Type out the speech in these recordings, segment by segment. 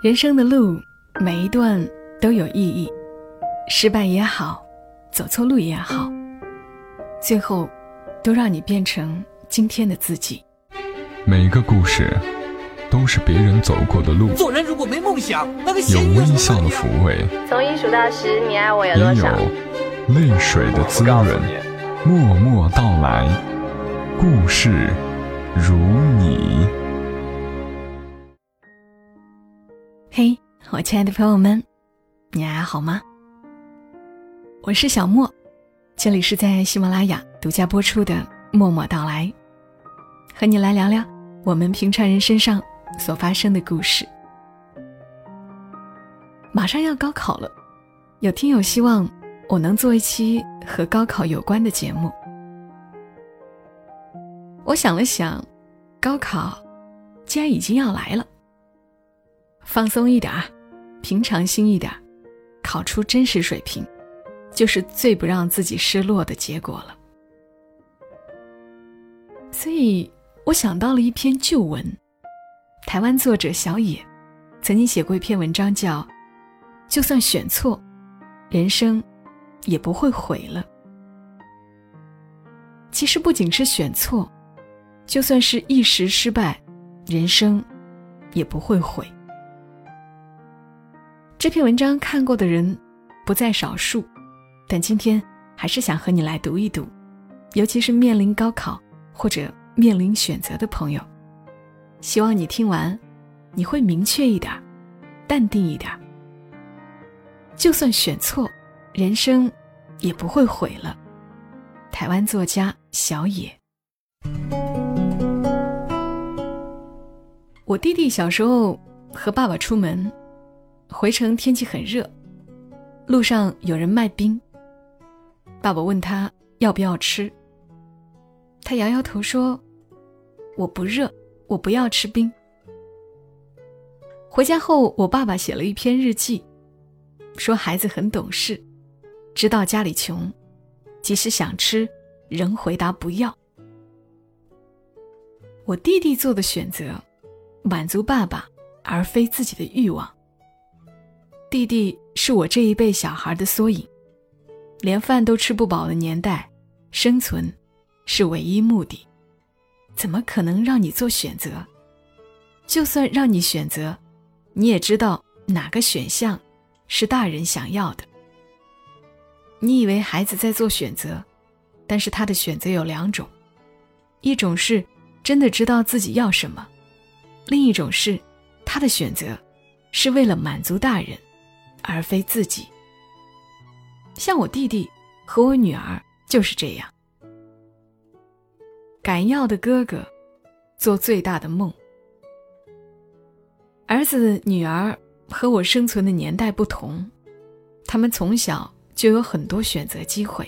人生的路，每一段都有意义，失败也好，走错路也好，最后都让你变成今天的自己。每一个故事都是别人走过的路，做人如果没梦想，那个有微笑的抚慰，从一数到十，你爱我有也有多少？泪水的滋润。默默到来，故事如你。嘿，我亲爱的朋友们，你还好吗？我是小莫，这里是在喜马拉雅独家播出的《默默到来》，和你来聊聊我们平常人身上所发生的故事。马上要高考了，有听友希望我能做一期和高考有关的节目。我想了想，高考既然已经要来了。放松一点儿，平常心一点，考出真实水平，就是最不让自己失落的结果了。所以我想到了一篇旧文，台湾作者小野曾经写过一篇文章，叫《就算选错，人生也不会毁了》。其实不仅是选错，就算是一时失败，人生也不会毁。这篇文章看过的人不在少数，但今天还是想和你来读一读，尤其是面临高考或者面临选择的朋友，希望你听完，你会明确一点，淡定一点。就算选错，人生也不会毁了。台湾作家小野，我弟弟小时候和爸爸出门。回程天气很热，路上有人卖冰。爸爸问他要不要吃，他摇摇头说：“我不热，我不要吃冰。”回家后，我爸爸写了一篇日记，说孩子很懂事，知道家里穷，即使想吃，仍回答不要。我弟弟做的选择，满足爸爸，而非自己的欲望。弟弟是我这一辈小孩的缩影，连饭都吃不饱的年代，生存是唯一目的，怎么可能让你做选择？就算让你选择，你也知道哪个选项是大人想要的。你以为孩子在做选择，但是他的选择有两种，一种是真的知道自己要什么，另一种是他的选择是为了满足大人。而非自己。像我弟弟和我女儿就是这样。敢要的哥哥，做最大的梦。儿子女儿和我生存的年代不同，他们从小就有很多选择机会。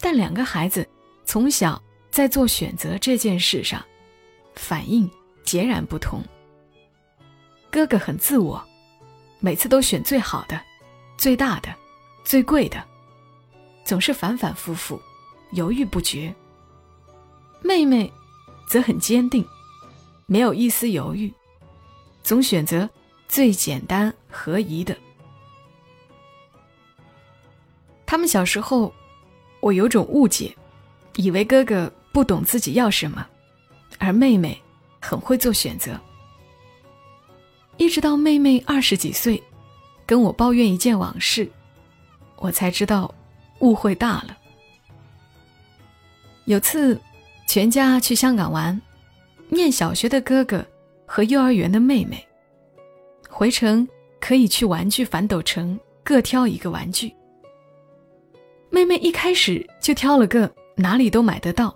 但两个孩子从小在做选择这件事上，反应截然不同。哥哥很自我。每次都选最好的、最大的、最贵的，总是反反复复，犹豫不决。妹妹则很坚定，没有一丝犹豫，总选择最简单合宜的。他们小时候，我有种误解，以为哥哥不懂自己要什么，而妹妹很会做选择。一直到妹妹二十几岁，跟我抱怨一件往事，我才知道误会大了。有次，全家去香港玩，念小学的哥哥和幼儿园的妹妹，回程可以去玩具反斗城各挑一个玩具。妹妹一开始就挑了个哪里都买得到，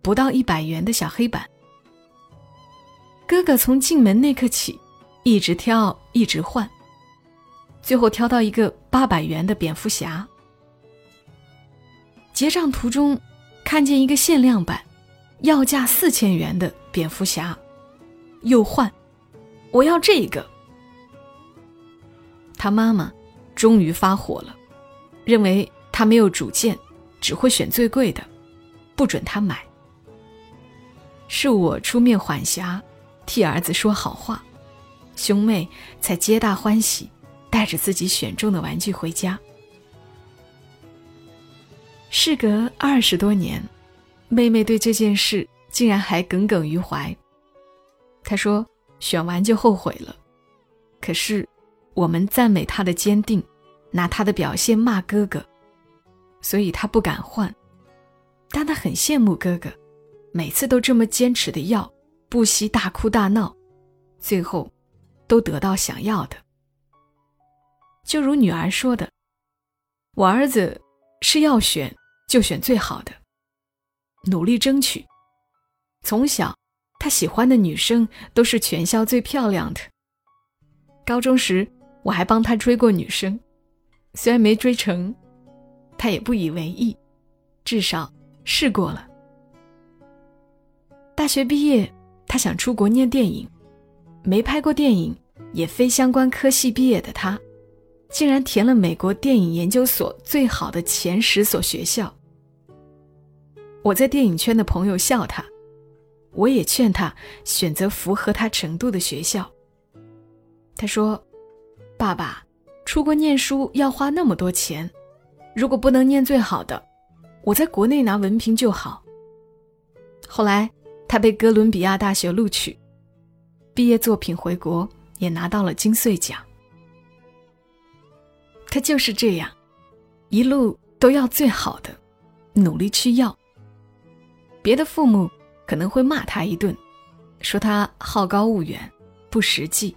不到一百元的小黑板。哥哥从进门那刻起。一直挑，一直换，最后挑到一个八百元的蝙蝠侠。结账途中，看见一个限量版，要价四千元的蝙蝠侠，又换，我要这个。他妈妈终于发火了，认为他没有主见，只会选最贵的，不准他买。是我出面缓颊，替儿子说好话。兄妹才皆大欢喜，带着自己选中的玩具回家。事隔二十多年，妹妹对这件事竟然还耿耿于怀。她说：“选完就后悔了。”可是，我们赞美她的坚定，拿她的表现骂哥哥，所以她不敢换。但她很羡慕哥哥，每次都这么坚持的要，不惜大哭大闹，最后都得到想要的。就如女儿说的：“我儿子是要选。”就选最好的，努力争取。从小，他喜欢的女生都是全校最漂亮的。高中时，我还帮他追过女生，虽然没追成，他也不以为意，至少试过了。大学毕业，他想出国念电影，没拍过电影，也非相关科系毕业的他，竟然填了美国电影研究所最好的前十所学校。我在电影圈的朋友笑他，我也劝他选择符合他程度的学校。他说：“爸爸，出国念书要花那么多钱，如果不能念最好的，我在国内拿文凭就好。”后来他被哥伦比亚大学录取，毕业作品回国也拿到了金穗奖。他就是这样，一路都要最好的，努力去要。别的父母可能会骂他一顿，说他好高骛远、不实际。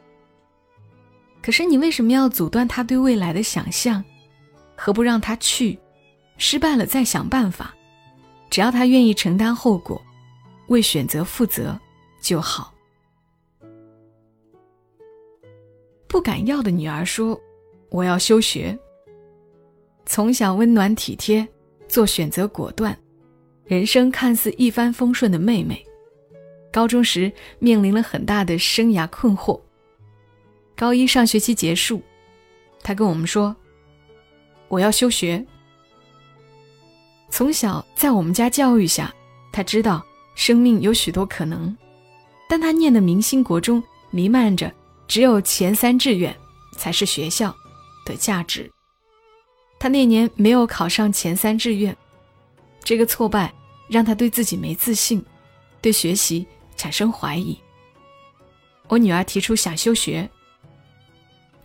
可是你为什么要阻断他对未来的想象？何不让他去？失败了再想办法。只要他愿意承担后果，为选择负责就好。不敢要的女儿说：“我要休学。”从小温暖体贴，做选择果断。人生看似一帆风顺的妹妹，高中时面临了很大的生涯困惑。高一上学期结束，她跟我们说：“我要休学。”从小在我们家教育下，她知道生命有许多可能，但她念的明星国中弥漫着只有前三志愿才是学校的价值。他那年没有考上前三志愿。这个挫败让他对自己没自信，对学习产生怀疑。我女儿提出想休学，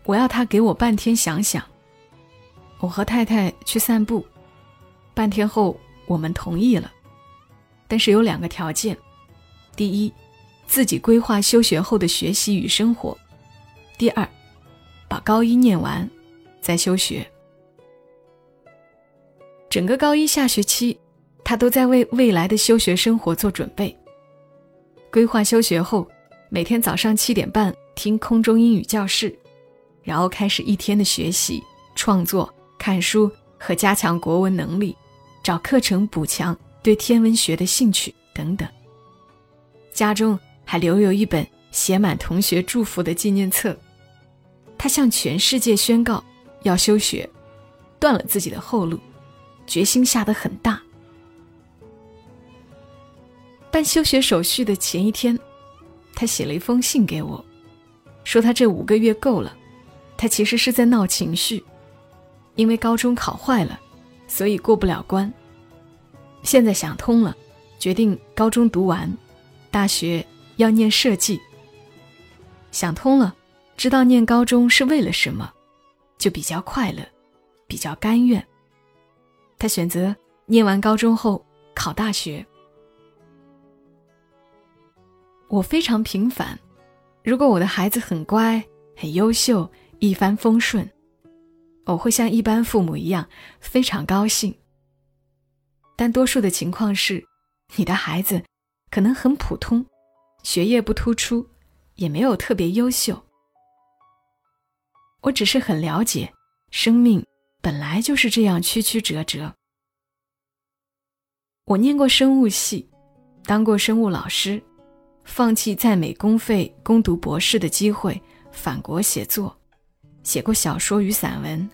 我要她给我半天想想。我和太太去散步，半天后我们同意了，但是有两个条件：第一，自己规划休学后的学习与生活；第二，把高一念完再休学。整个高一下学期。他都在为未来的休学生活做准备。规划休学后，每天早上七点半听空中英语教室，然后开始一天的学习、创作、看书和加强国文能力，找课程补强对天文学的兴趣等等。家中还留有一本写满同学祝福的纪念册。他向全世界宣告要休学，断了自己的后路，决心下得很大。办休学手续的前一天，他写了一封信给我，说他这五个月够了。他其实是在闹情绪，因为高中考坏了，所以过不了关。现在想通了，决定高中读完，大学要念设计。想通了，知道念高中是为了什么，就比较快乐，比较甘愿。他选择念完高中后考大学。我非常平凡，如果我的孩子很乖、很优秀、一帆风顺，我会像一般父母一样非常高兴。但多数的情况是，你的孩子可能很普通，学业不突出，也没有特别优秀。我只是很了解，生命本来就是这样曲曲折折。我念过生物系，当过生物老师。放弃在美公费攻读博士的机会，返国写作，写过小说与散文，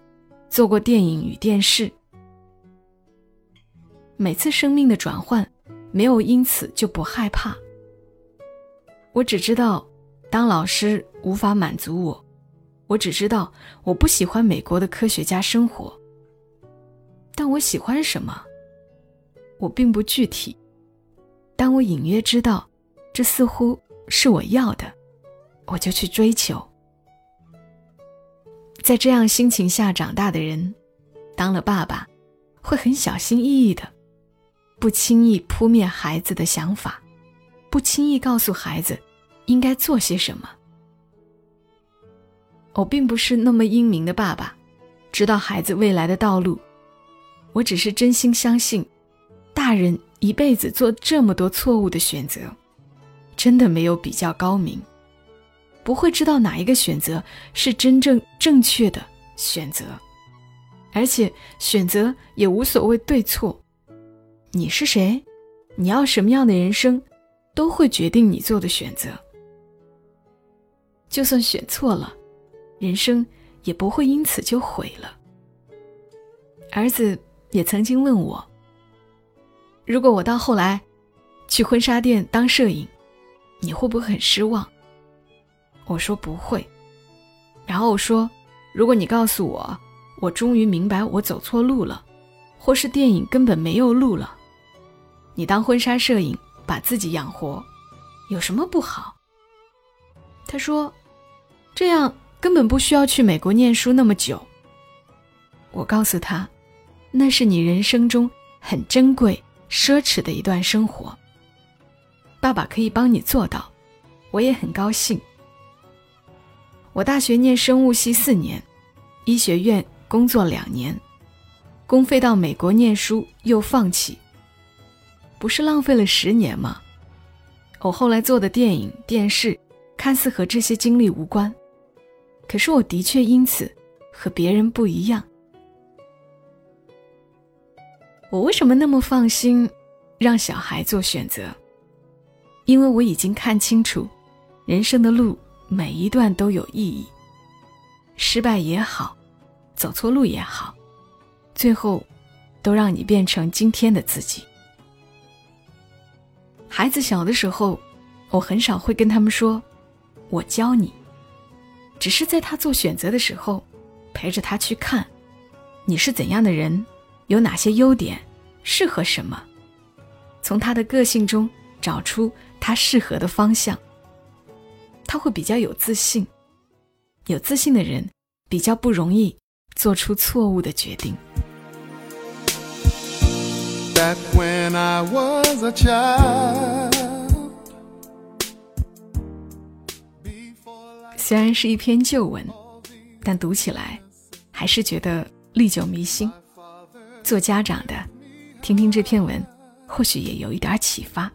做过电影与电视。每次生命的转换，没有因此就不害怕。我只知道，当老师无法满足我，我只知道我不喜欢美国的科学家生活。但我喜欢什么，我并不具体。当我隐约知道，这似乎是我要的，我就去追求。在这样心情下长大的人，当了爸爸，会很小心翼翼的，不轻易扑灭孩子的想法，不轻易告诉孩子应该做些什么。我并不是那么英明的爸爸，知道孩子未来的道路，我只是真心相信，大人。一辈子做这么多错误的选择，真的没有比较高明，不会知道哪一个选择是真正正确的选择，而且选择也无所谓对错。你是谁？你要什么样的人生，都会决定你做的选择。就算选错了，人生也不会因此就毁了。儿子也曾经问我。如果我到后来去婚纱店当摄影，你会不会很失望？我说不会。然后我说，如果你告诉我，我终于明白我走错路了，或是电影根本没有路了，你当婚纱摄影把自己养活，有什么不好？他说，这样根本不需要去美国念书那么久。我告诉他，那是你人生中很珍贵。奢侈的一段生活，爸爸可以帮你做到，我也很高兴。我大学念生物系四年，医学院工作两年，公费到美国念书又放弃，不是浪费了十年吗？我后来做的电影、电视，看似和这些经历无关，可是我的确因此和别人不一样。我为什么那么放心让小孩做选择？因为我已经看清楚，人生的路每一段都有意义。失败也好，走错路也好，最后都让你变成今天的自己。孩子小的时候，我很少会跟他们说“我教你”，只是在他做选择的时候，陪着他去看，你是怎样的人。有哪些优点，适合什么？从他的个性中找出他适合的方向，他会比较有自信。有自信的人比较不容易做出错误的决定。虽然是一篇旧文，但读起来还是觉得历久弥新。做家长的，听听这篇文，或许也有一点启发。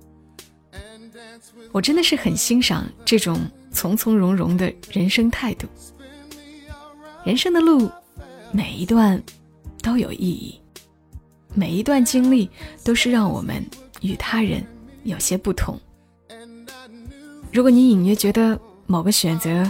我真的是很欣赏这种从从容容的人生态度。人生的路，每一段都有意义，每一段经历都是让我们与他人有些不同。如果你隐约觉得某个选择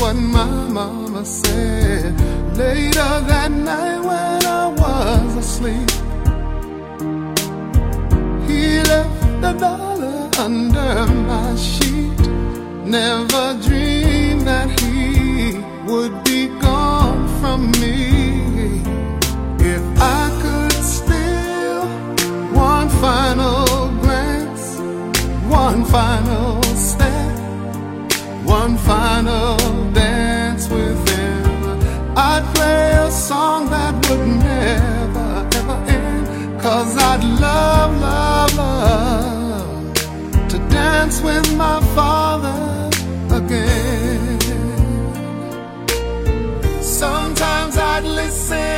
what my mama said. Later that night when I was asleep, he left a dollar under my sheet. Never dreamed that he would be gone from me. If I could steal one final glance, one final step I'd play a song that would never ever end. Cause I'd love, love, love to dance with my father again. Sometimes I'd listen.